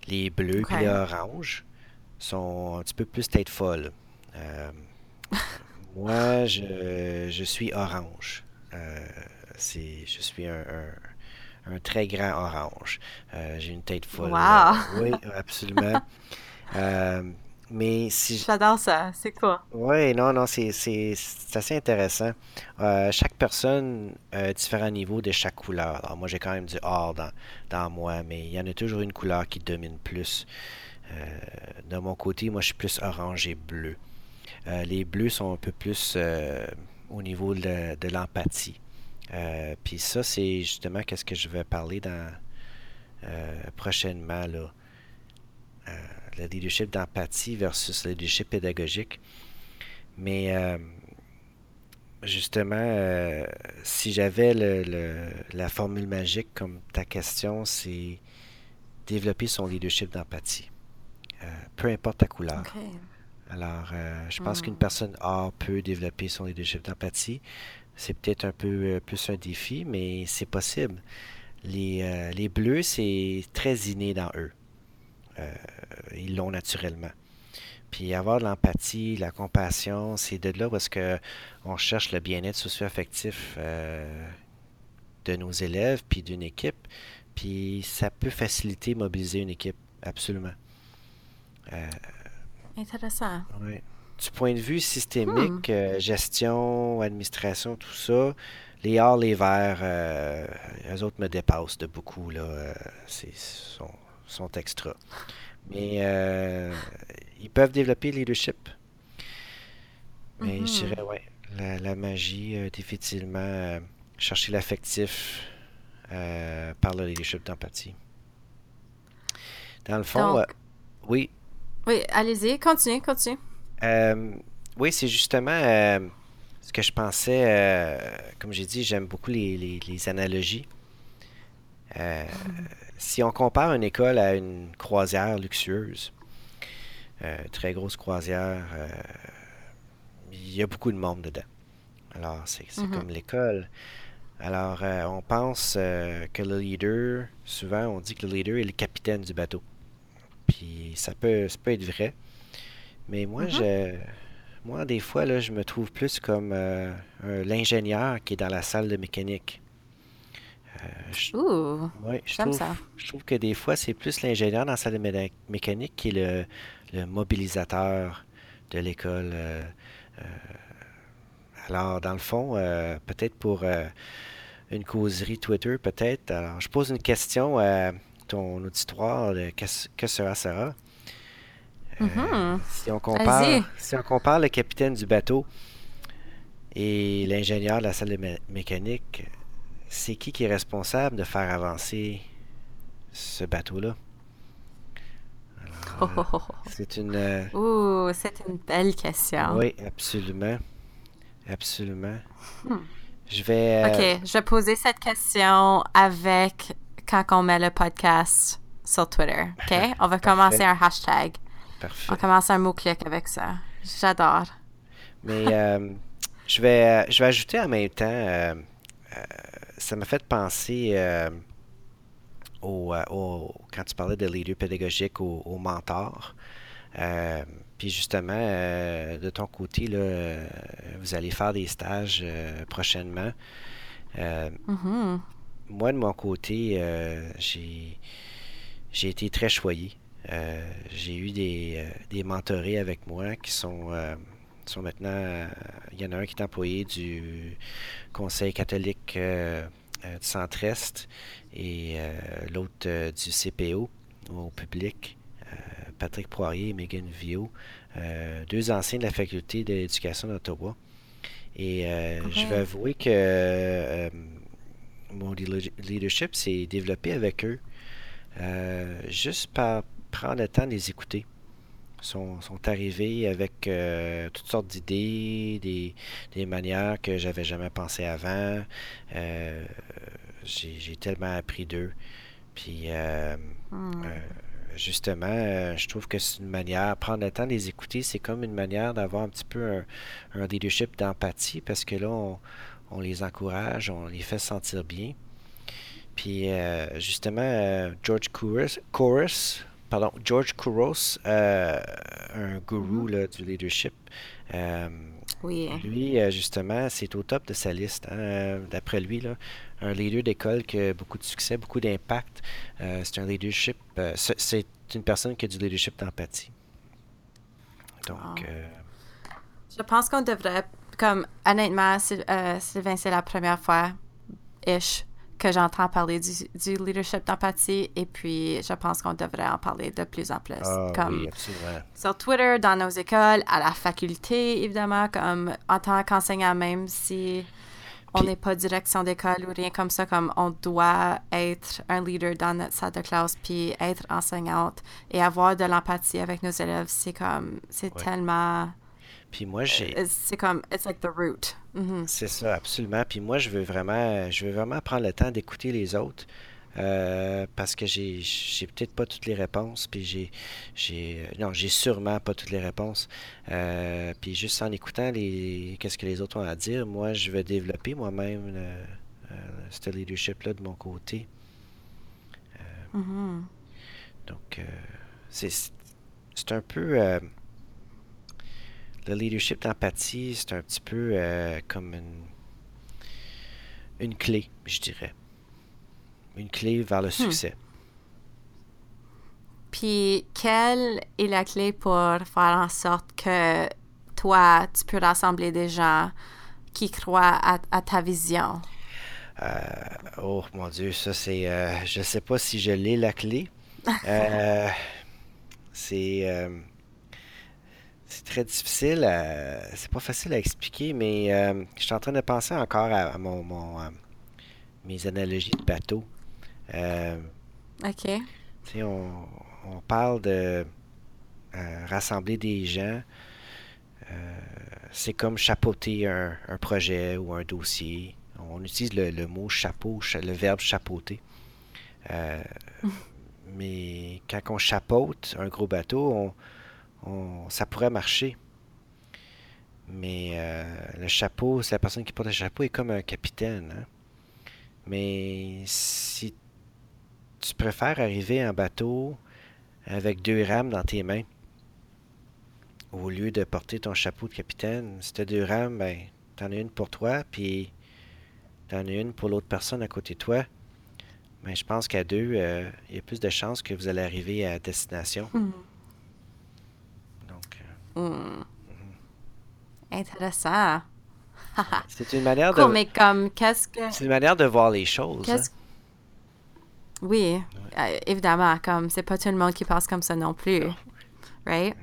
B: Les bleus et les oranges sont un petit peu plus tête folle. moi, je, suis orange. c'est, je suis un un très grand orange. Euh, j'ai une tête folle.
A: Wow.
B: oui, absolument. Euh, mais si
A: J'adore ça. C'est quoi?
B: Oui, non, non, c'est assez intéressant. Euh, chaque personne a différents niveaux de chaque couleur. Alors, moi, j'ai quand même du or dans, dans moi, mais il y en a toujours une couleur qui domine plus. de mon côté, moi, je suis plus orange et bleu. les bleus sont un peu plus au niveau de l'empathie. Euh, puis ça, c'est justement qu'est-ce que je vais parler dans euh, prochainement là. Euh, le leadership d'empathie versus le leadership pédagogique. Mais justement, si j'avais le, la formule magique comme ta question, c'est développer son leadership d'empathie. peu importe ta couleur. Alors, je pense qu'une hmm. personne A peut développer son leadership d'empathie. C'est peut-être un peu euh, plus un défi, mais c'est possible. Les, euh, les bleus, c'est très inné dans eux. Euh, ils l'ont naturellement. Puis avoir de l'empathie, la compassion, c'est de là où est-ce que on cherche le bien-être socio-affectif de nos élèves puis d'une équipe. Puis ça peut faciliter, mobiliser une équipe, absolument.
A: Intéressant.
B: Oui du point de vue systémique, hmm. euh, gestion, administration, tout ça, les arts, les verts, euh, eux autres me dépassent de beaucoup. Là, euh, sont, sont extra. Mais ils peuvent développer le leadership. Mais je mhm. dirais, ouais, la, magie, difficilement chercher l'affectif par le leadership d'empathie. Dans le fond, oui.
A: Oui, allez-y, continuez, continuez.
B: Euh, oui, c'est justement euh, ce que je pensais. Euh, comme j'ai dit, j'aime beaucoup les, analogies. Si on compare une école à une croisière luxueuse, très grosse croisière, il y a beaucoup de monde dedans. Alors, c'est mm-hmm. comme l'école. Alors, on pense que le leader, souvent, on dit que le leader est le capitaine du bateau. Puis, ça peut, ça peut être vrai. Mais moi, mm-hmm. je, moi, des fois, là, je me trouve plus comme euh, l'ingénieur qui est dans la salle de mécanique.
A: Euh, je, Ouh,
B: je trouve,
A: ça.
B: je trouve que des fois, c'est plus l'ingénieur dans la salle de mécanique qui est le, mobilisateur de l'école. Euh, alors, dans le fond, peut-être pour une causerie Twitter, peut-être. Alors, je pose une question à ton auditoire de que sera Sarah.
A: Mhm.
B: si, on compare, si on compare le capitaine du bateau et l'ingénieur de la salle de mécanique, c'est qui qui est responsable de faire avancer ce bateau-là?
A: Oh, oh, oh,
B: c'est une. Euh,
A: Ouh, c'est une belle question.
B: Oui, absolument. Absolument. Hmm. Je vais.
A: Euh, ok, je vais poser cette question avec quand on met le podcast sur Twitter. Ok? On va commencer un hashtag. On commence un mot-clic avec ça. J'adore.
B: Mais euh, je, vais, je vais ajouter en même temps, ça m'a fait penser au, quand tu parlais de leader pédagogique, au, au mentor. puis justement, de ton côté, là, vous allez faire des stages prochainement.
A: Mm-hmm.
B: Moi, de mon côté, j'ai, j'ai été très choyé. Euh, j'ai eu des, euh, des mentorés avec moi qui sont, euh, sont maintenant. Il y en a un qui est employé du Conseil catholique du Centre-Est et l'autre du CPO au public. Patrick Poirier et Megan Vio, deux anciens de la faculté d'éducation d'Ottawa. Et je vais avouer que mon leadership s'est développé avec eux. juste par prendre le temps de les écouter. Sont, sont arrivés avec euh, toutes sortes d'idées, des, des, manières que j'avais jamais pensé avant. Euh, j'ai tellement appris d'eux. Puis, euh, hmm. justement, je trouve que c'est une manière, prendre le temps de les écouter, c'est comme une manière d'avoir un petit peu un, leadership d'empathie parce que là, on les encourage, on les fait sentir bien. Puis justement, George Couros, pardon, George Couros, un gourou du leadership,
A: oui.
B: Lui, euh, justement, c'est au top de sa liste. Hein. Euh, d'après lui, là, un leader d'école qui a beaucoup de succès, beaucoup d'impact. Euh, c'est un leadership. c'est une personne qui a du leadership d'empathie. Donc.
A: Ah. Je pense qu'on devrait, comme honnêtement, Sylvain, c'est la première fois, ish, que j'entends parler du, du leadership d'empathie et puis je pense qu'on devrait en parler de plus en plus.
B: Ah,
A: comme
B: oui.
A: Sur Twitter, dans nos écoles, à la faculté, évidemment, comme en tant qu'enseignant, même si on n'est pas direction d'école ou rien comme ça, comme on doit être un leader dans notre salle de classe puis être enseignante et avoir de l'empathie avec nos élèves, c'est comme, c'est tellement
B: puis moi, j'ai.
A: Euh, c'est comme, it's like the root. Mm-hmm.
B: C'est ça, absolument. Puis moi, je veux vraiment, je veux vraiment prendre le temps d'écouter les autres. Euh, parce que j'ai, j'ai peut-être pas toutes les réponses, puis j'ai, j'ai, non, j'ai sûrement pas toutes les réponses. Euh, puis juste en écoutant les, qu'est-ce que les autres ont à dire, moi, je vais développer moi-même ce leadership-là de mon côté.
A: Mm-hmm.
B: Donc, c'est, c'est un peu le leadership d'empathie, c'est un petit peu euh, comme une, une clé, je dirais. Une clé vers le hmm. succès.
A: Puis, quelle est la clé pour faire en sorte que toi, tu peux rassembler des gens qui croient à, ta vision?
B: Euh, oh mon Dieu, ça c'est. Euh, je sais pas si je l'ai la clé. Euh, c'est c'est très difficile, c'est pas facile à expliquer, mais euh, je suis en train de penser encore à, mon, euh, mes analogies de bateau.
A: Euh, OK.
B: On, on, parle de rassembler des gens. c'est comme chapeauter un, projet ou un dossier. On utilise le, mot chapeau, le verbe chapeauter. mais quand on chapeaute un gros bateau, on, ça pourrait marcher. Mais euh, le chapeau, c'est la personne qui porte le chapeau est comme un capitaine. Hein. Mais si tu préfères arriver en bateau avec deux rames dans tes mains, au lieu de porter ton chapeau de capitaine, si tu deux rames, ben, t'en as une pour toi, puis t'en as une pour l'autre personne à côté de toi. Mais ben, je pense qu'à deux, euh, il y a plus de chances que vous allez arriver à destination.
A: Hmm. Hmm. Intéressant.
B: c'est une manière de.
A: mais comme, qu'est-ce que.
B: C'est une manière de voir les choses. Hein.
A: Oui, euh, évidemment, comme c'est pas tout le monde qui pense comme ça non plus. Right?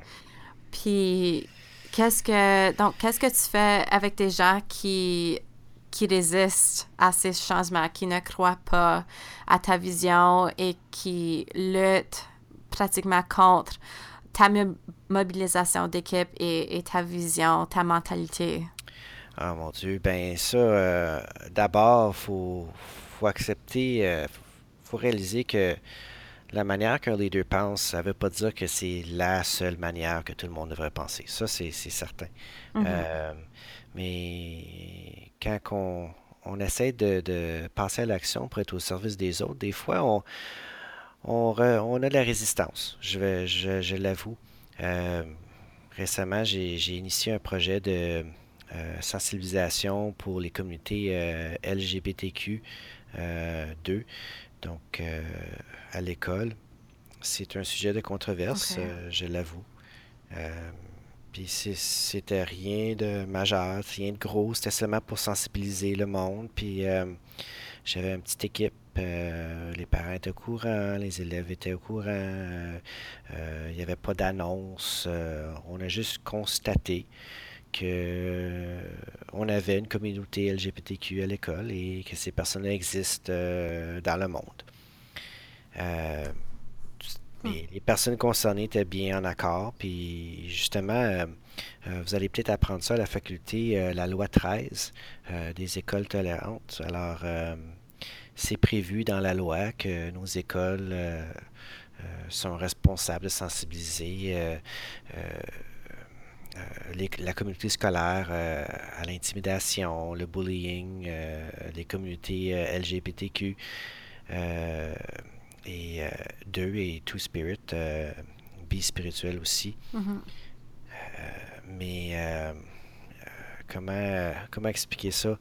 A: Puis, qu'est-ce que. Donc, qu'est-ce que tu fais avec des gens qui qui résistent à ces changements, qui ne croient pas à ta vision et qui luttent pratiquement contre ta mobilisation d'équipe et, ta vision, ta mentalité?
B: Ah mon Dieu, ben ça, euh, d'abord, faut, faut accepter, euh, faut réaliser que la manière qu'un leader pense, ça ne veut pas dire que c'est la seule manière que tout le monde devrait penser. Ça, c'est certain. Mm-hmm. Euh, mais quand on, on essaie de, de passer à l'action pour être au service des autres, des fois, on, on, a de la résistance, je, je, l'avoue. Euh, récemment, j'ai initié un projet de euh, sensibilisation pour les communautés euh, LGBTQ 2, donc à l'école. C'est un sujet de controverse, je l'avoue. Puis c'était rien de majeur, rien de gros, c'était seulement pour sensibiliser le monde. Puis j'avais une petite équipe euh, les parents étaient au courant, les élèves étaient au courant, euh, euh, il n'y avait pas d'annonce. on a juste constaté que on avait une communauté LGBTQ à l'école et que ces personnes existent dans le monde. Hmm. les personnes concernées étaient bien en accord, puis justement, vous allez peut-être apprendre ça à la faculté, la loi 13 des écoles tolérantes. Alors, c'est prévu dans la loi que nos écoles euh, euh, sont responsables de sensibiliser euh, la communauté scolaire à l'intimidation, le bullying, les communautés LGBTQ et deux et Two Spirit, bi-spirituel aussi.
A: Mm-hmm.
B: mais comment, comment expliquer ça?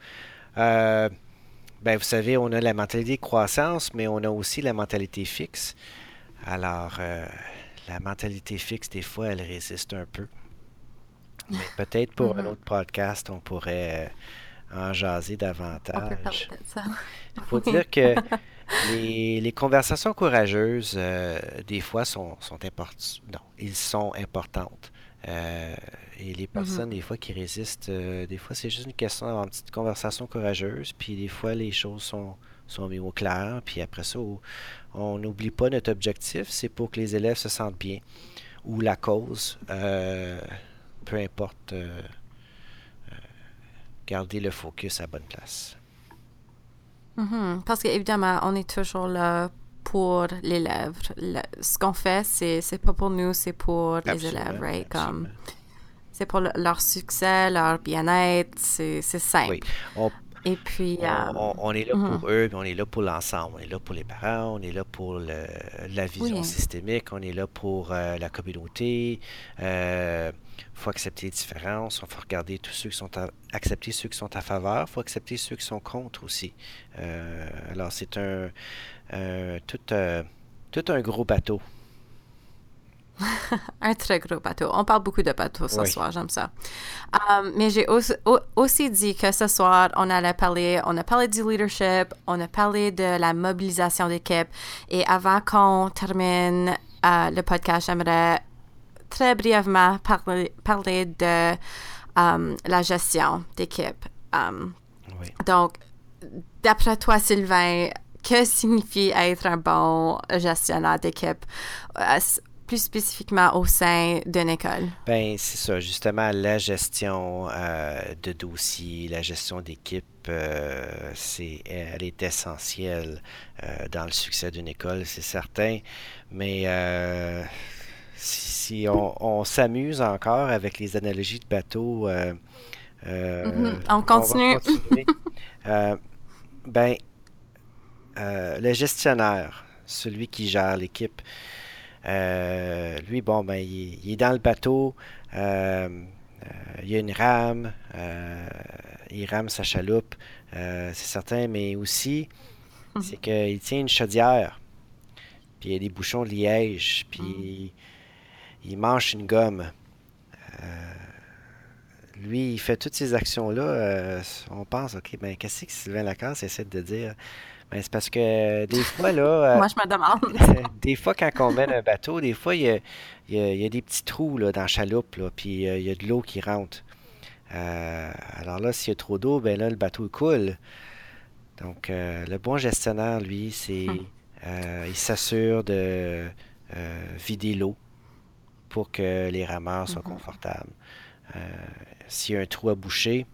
B: Ben, vous savez, on a la mentalité de croissance, mais on a aussi la mentalité fixe. Alors, la mentalité fixe, des fois, elle résiste un peu. Mais peut-être pour un mm-hmm. autre podcast, on pourrait en jaser davantage. Il faut dire que les, conversations courageuses, euh, des fois, sont, sont importantes. Non, ils sont importantes. Euh, et les mm-hmm. personnes, des fois, qui résistent, euh, des fois, c'est juste une question d'avoir une petite conversation courageuse. Puis des fois, les choses sont, sont mises au clair. Puis après ça, on n'oublie pas notre objectif, c'est pour que les élèves se sentent bien. Ou la cause, peu importe, garder le focus à bonne place.
A: Mm-hmm. Parce qu'évidemment, on est toujours là pour l'élève. ce qu'on fait, c'est, c'est pas pour nous, c'est pour les élèves, right? Comme, c'est pour leur succès, leur bien-être, c'est, c'est simple.
B: Oui.
A: Et puis.
B: On, euh, est là pour mm-hmm. eux, mais on est là pour l'ensemble. On est là pour les parents, on est là pour la vision systémique, on est là pour euh, la communauté. Euh, il faut accepter les différences, il faut regarder tous ceux qui sont à, accepter ceux qui sont à faveur, il faut accepter ceux qui sont contre aussi. Euh, alors c'est un tout, tout un gros bateau.
A: un très gros bateau. On parle beaucoup de bateaux ce soir, j'aime ça. Um, mais j'ai aussi, dit que ce soir, on allait parler, on a parlé du leadership, on a parlé de la mobilisation d'équipe. Et avant qu'on termine euh, le podcast, j'aimerais très brièvement parler, parler de um, la gestion d'équipe. Um, donc, d'après toi, Sylvain, que signifie être un bon gestionnaire d'équipe, euh, plus spécifiquement au sein d'une école?
B: Ben, c'est ça, justement, la gestion euh, de dossiers, la gestion d'équipe, euh, c'est, elle est essentielle dans le succès d'une école, c'est certain, mais si, on, s'amuse encore avec les analogies de bateau,
A: mhm. on continue.
B: Euh, ben, le gestionnaire, celui qui gère l'équipe, lui, bon, ben, il, est dans le bateau, il y a une rame, il rame sa chaloupe, c'est certain, mais aussi, c'est qu'il tient une chaudière, puis il y a des bouchons de liège, puis mhm il mange une gomme. Euh, lui, il fait toutes ces actions-là. Euh, on pense, OK, ben, qu'est-ce que Sylvain Lacasse essaie de dire? Ben, c'est parce que des fois, là.
A: Euh, Moi, je me demande.
B: des fois, quand on mène un bateau, des fois, il y a, des petits trous là, dans la chaloupe, là, puis il y a de l'eau qui rentre. alors là, s'il y a trop d'eau, ben là, le bateau coule. Donc, le bon gestionnaire, lui, c'est. Hum. il s'assure de vider l'eau pour que les rameurs soient mhm. confortables. Euh, s'il y a un trou à boucher,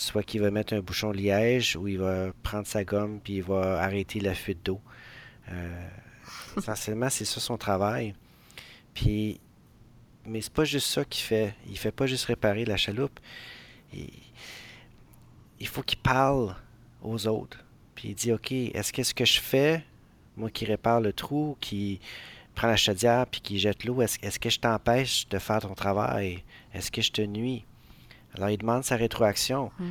B: soit qu'il va mettre un bouchon de liège ou il va prendre sa gomme puis il va arrêter la fuite d'eau. Euh, essentiellement, c'est ça son travail. Puis, mais c'est pas juste ça qu'il fait. Il fait pas juste réparer la chaloupe. Il, faut qu'il parle aux autres. Puis il dit, OK, est-ce que ce que je fais, moi qui répare le trou, qui prend la chaudière puis qui jette l'eau, est-ce que je t'empêche de faire ton travail? Est-ce que je te nuis? Alors, il demande sa rétroaction. Mm-hmm.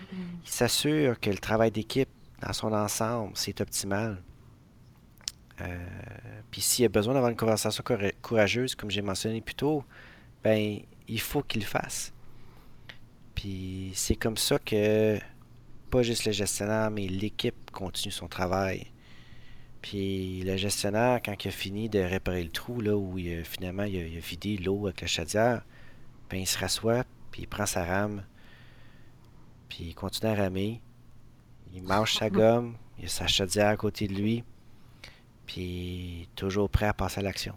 B: Il s'assure que le travail d'équipe dans son ensemble, c'est optimal. Euh, puis s'il a besoin d'avoir une conversation courageuse, comme j'ai mentionné plus tôt, ben, il faut qu'il le fasse. Puis c'est comme ça que pas juste le gestionnaire, mais l'équipe continue son travail. Puis le gestionnaire, quand il a fini de réparer le trou, là, où il finalement il a, vidé l'eau avec la chaudière, ben, il se rassoit, puis il prend sa rame, puis il continue à ramer. Il mange sa gomme, il a sa chaudière à côté de lui, puis toujours prêt à passer à l'action.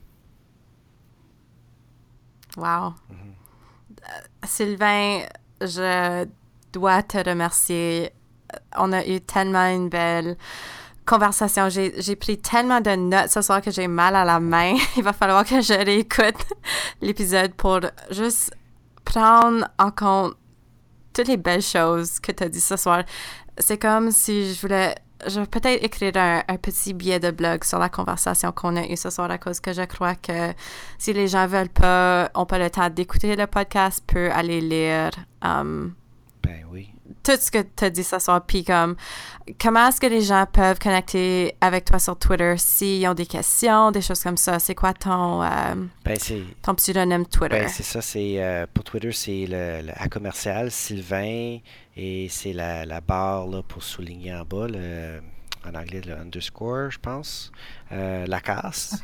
A: Wow. Mhm. Euh, Sylvain, je dois te remercier. On a eu tellement une belle conversation. J'ai pris tellement de notes ce soir que j'ai mal à la main. Il va falloir que je réécoute l'épisode pour juste prendre en compte toutes les belles choses que tu as dit ce soir. C'est comme si je voulais je vais peut-être écrire un, petit billet de blog sur la conversation qu'on a eue ce soir à cause que je crois que si les gens veulent pas, ont pas le temps d'écouter le podcast, peut aller lire. Um,
B: ben oui
A: tout ce que tu as dit ce soir. Puis comme, comment est-ce que les gens peuvent connecter avec toi sur Twitter s'ils ont des questions, des choses comme ça? C'est quoi ton, euh,
B: ben,
A: ton pseudonyme Twitter?
B: Ben, c'est ça. C'est, euh, pour Twitter, c'est le, le, commercial Sylvain et c'est la, la barre là, pour souligner en bas, le, en anglais, le underscore, je pense. Euh, la casse.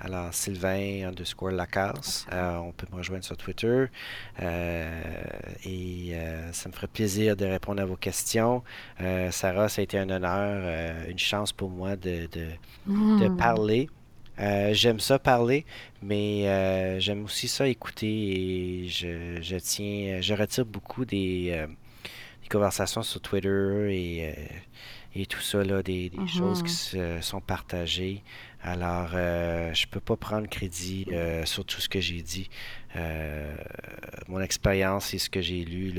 B: Alors, Sylvain underscore Lacasse, euh, on peut me rejoindre sur Twitter. Euh, et euh, ça me ferait plaisir de répondre à vos questions. Sarah, ça a été un honneur, une chance pour moi de, de, hmm. parler. j'aime ça parler, mais j'aime aussi ça écouter et je, je, tiens, je retire beaucoup des, des conversations sur Twitter et, et tout ça, là, des, des choses qui mhm. sont partagées. Alors, euh, je peux pas prendre crédit euh, sur tout ce que j'ai dit. Euh, mon expérience et ce que j'ai lu,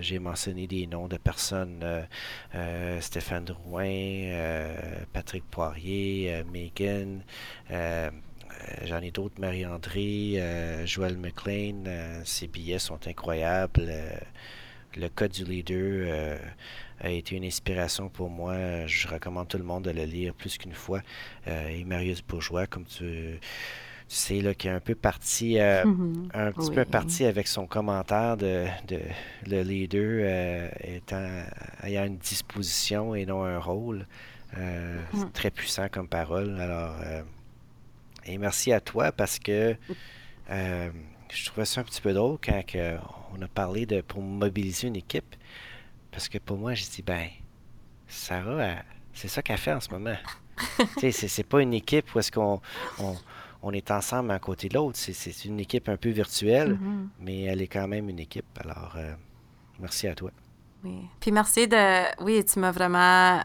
B: j'ai mentionné des noms de personnes, Stéphane Drouin, Patrick Poirier, Megan, j'en ai d'autres, Marie-André, Joël McLean, ces billets sont incroyables. le code du leader a été une inspiration pour moi. Je recommande tout le monde de le lire plus qu'une fois. Euh, et Marius Bourgeois, comme tu, sais, là, qui est un peu parti, euh, mhm. un petit peu parti avec son commentaire de, de le leader euh, étant ayant une disposition et non un rôle. Mhm. Très puissant comme parole. Alors, et merci à toi parce que je trouvais ça un petit peu drôle quand on a parlé de pour mobiliser une équipe. Parce que pour moi, j'ai dit, ben, Sarah, c'est ça qu'elle fait en ce moment. tu sais, c'est pas une équipe où est-ce qu'on on, est ensemble à côté de l'autre. C'est une équipe un peu virtuelle, mm-hmm. mais elle est quand même une équipe. Alors, euh, merci à toi.
A: Oui. Puis merci de. Oui, tu m'as vraiment.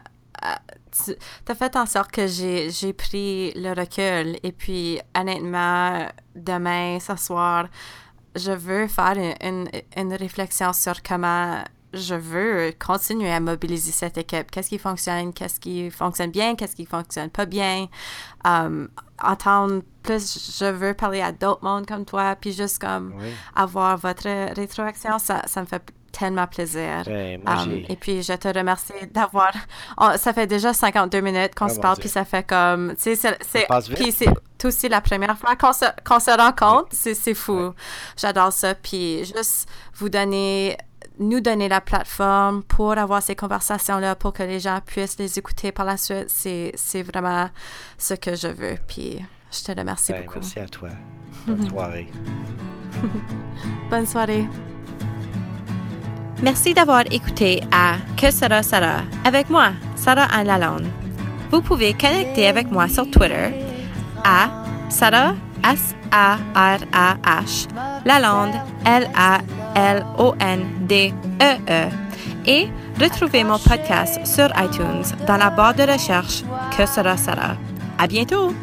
A: Euh, tu as fait en sorte que j'ai pris le recul. Et puis, honnêtement, demain, ce soir, je veux faire une, une réflexion sur comment je veux continuer à mobiliser cette équipe. Qu'est-ce qui fonctionne, qu'est-ce qui fonctionne bien, qu'est-ce qui fonctionne pas bien. Um, entendre plus, je veux parler à d'autres mondes comme toi, puis juste comme avoir votre rétroaction, ça, ça me fait tellement plaisir.
B: Um,
A: et puis, je te remercie d'avoir... ça fait déjà 52 minutes qu'on ah, se parle, puis ça fait comme... Tu sais, c'est... Puis c'est aussi la première fois qu'on se, qu'on se rencontre. C'est fou. J'adore ça. Puis juste vous donner nous donner la plateforme pour avoir ces conversations-là, pour que les gens puissent les écouter par la suite, c'est, vraiment ce que je veux. Puis je te remercie ben, beaucoup.
B: Merci à toi. Bonne soirée.
A: Bonne soirée.
C: Merci d'avoir écouté à Que sera Sarah avec moi, Sarah Anne Lalonde. Vous pouvez connecter avec moi sur Twitter à Sarah S-A-R-A-H, Lalonde L-A-L L-O-N-D-E-E. -E. Et retrouvez mon podcast sur iTunes dans la barre de recherche Que sera Sarah. À bientôt!